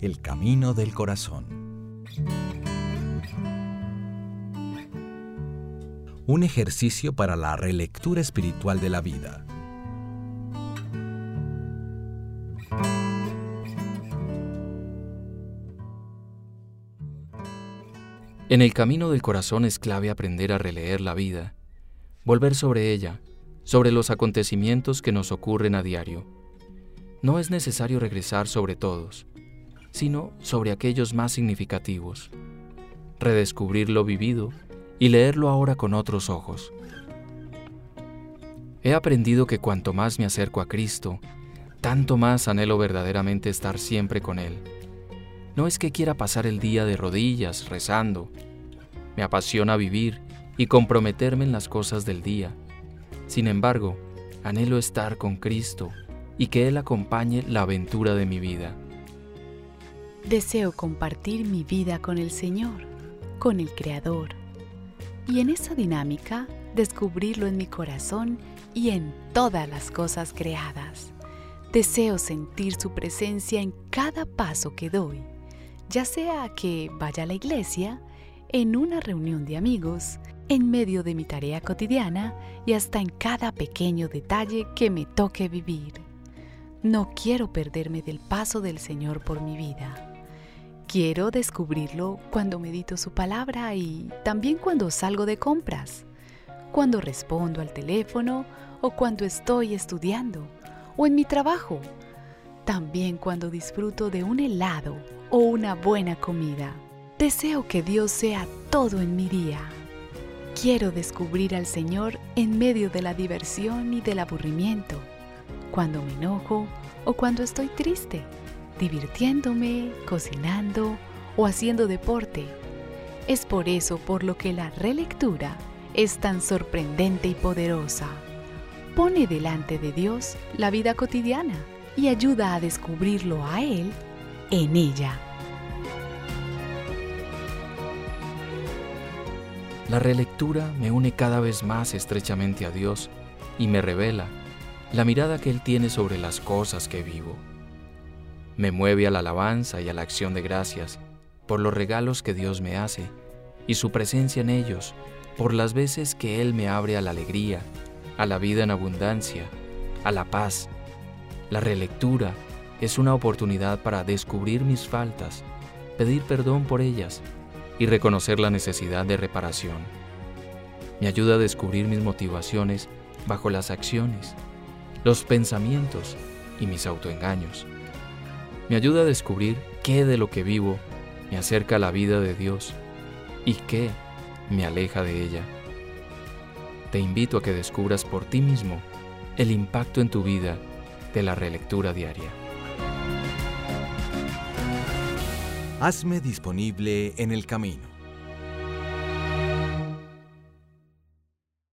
El Camino del Corazón. Un ejercicio para la relectura espiritual de la vida. En el camino del corazón es clave aprender a releer la vida, volver sobre ella, sobre los acontecimientos que nos ocurren a diario. No es necesario regresar sobre todos, sino sobre aquellos más significativos, redescubrir lo vivido y leerlo ahora con otros ojos. He aprendido que cuanto más me acerco a Cristo, tanto más anhelo verdaderamente estar siempre con Él. No es que quiera pasar el día de rodillas rezando. Me apasiona vivir y comprometerme en las cosas del día. Sin embargo, anhelo estar con Cristo y que Él acompañe la aventura de mi vida. Deseo compartir mi vida con el Señor, con el Creador, y en esa dinámica descubrirlo en mi corazón y en todas las cosas creadas. Deseo sentir su presencia en cada paso que doy, ya sea que vaya a la iglesia, en una reunión de amigos, en medio de mi tarea cotidiana y hasta en cada pequeño detalle que me toque vivir. No quiero perderme del paso del Señor por mi vida. Quiero descubrirlo cuando medito su palabra y también cuando salgo de compras, cuando respondo al teléfono o cuando estoy estudiando o en mi trabajo, también cuando disfruto de un helado o una buena comida. Deseo que Dios sea todo en mi día. Quiero descubrir al Señor en medio de la diversión y del aburrimiento, cuando me enojo o cuando estoy triste divirtiéndome, cocinando o haciendo deporte. Es por eso por lo que la relectura es tan sorprendente y poderosa. Pone delante de Dios la vida cotidiana y ayuda a descubrirlo a Él en ella. La relectura me une cada vez más estrechamente a Dios y me revela la mirada que Él tiene sobre las cosas que vivo me mueve a la alabanza y a la acción de gracias por los regalos que Dios me hace y su presencia en ellos, por las veces que Él me abre a la alegría, a la vida en abundancia, a la paz. La relectura es una oportunidad para descubrir mis faltas, pedir perdón por ellas y reconocer la necesidad de reparación. Me ayuda a descubrir mis motivaciones bajo las acciones, los pensamientos y mis autoengaños me ayuda a descubrir qué de lo que vivo me acerca a la vida de Dios y qué me aleja de ella. Te invito a que descubras por ti mismo el impacto en tu vida de la relectura diaria. Hazme disponible en el camino.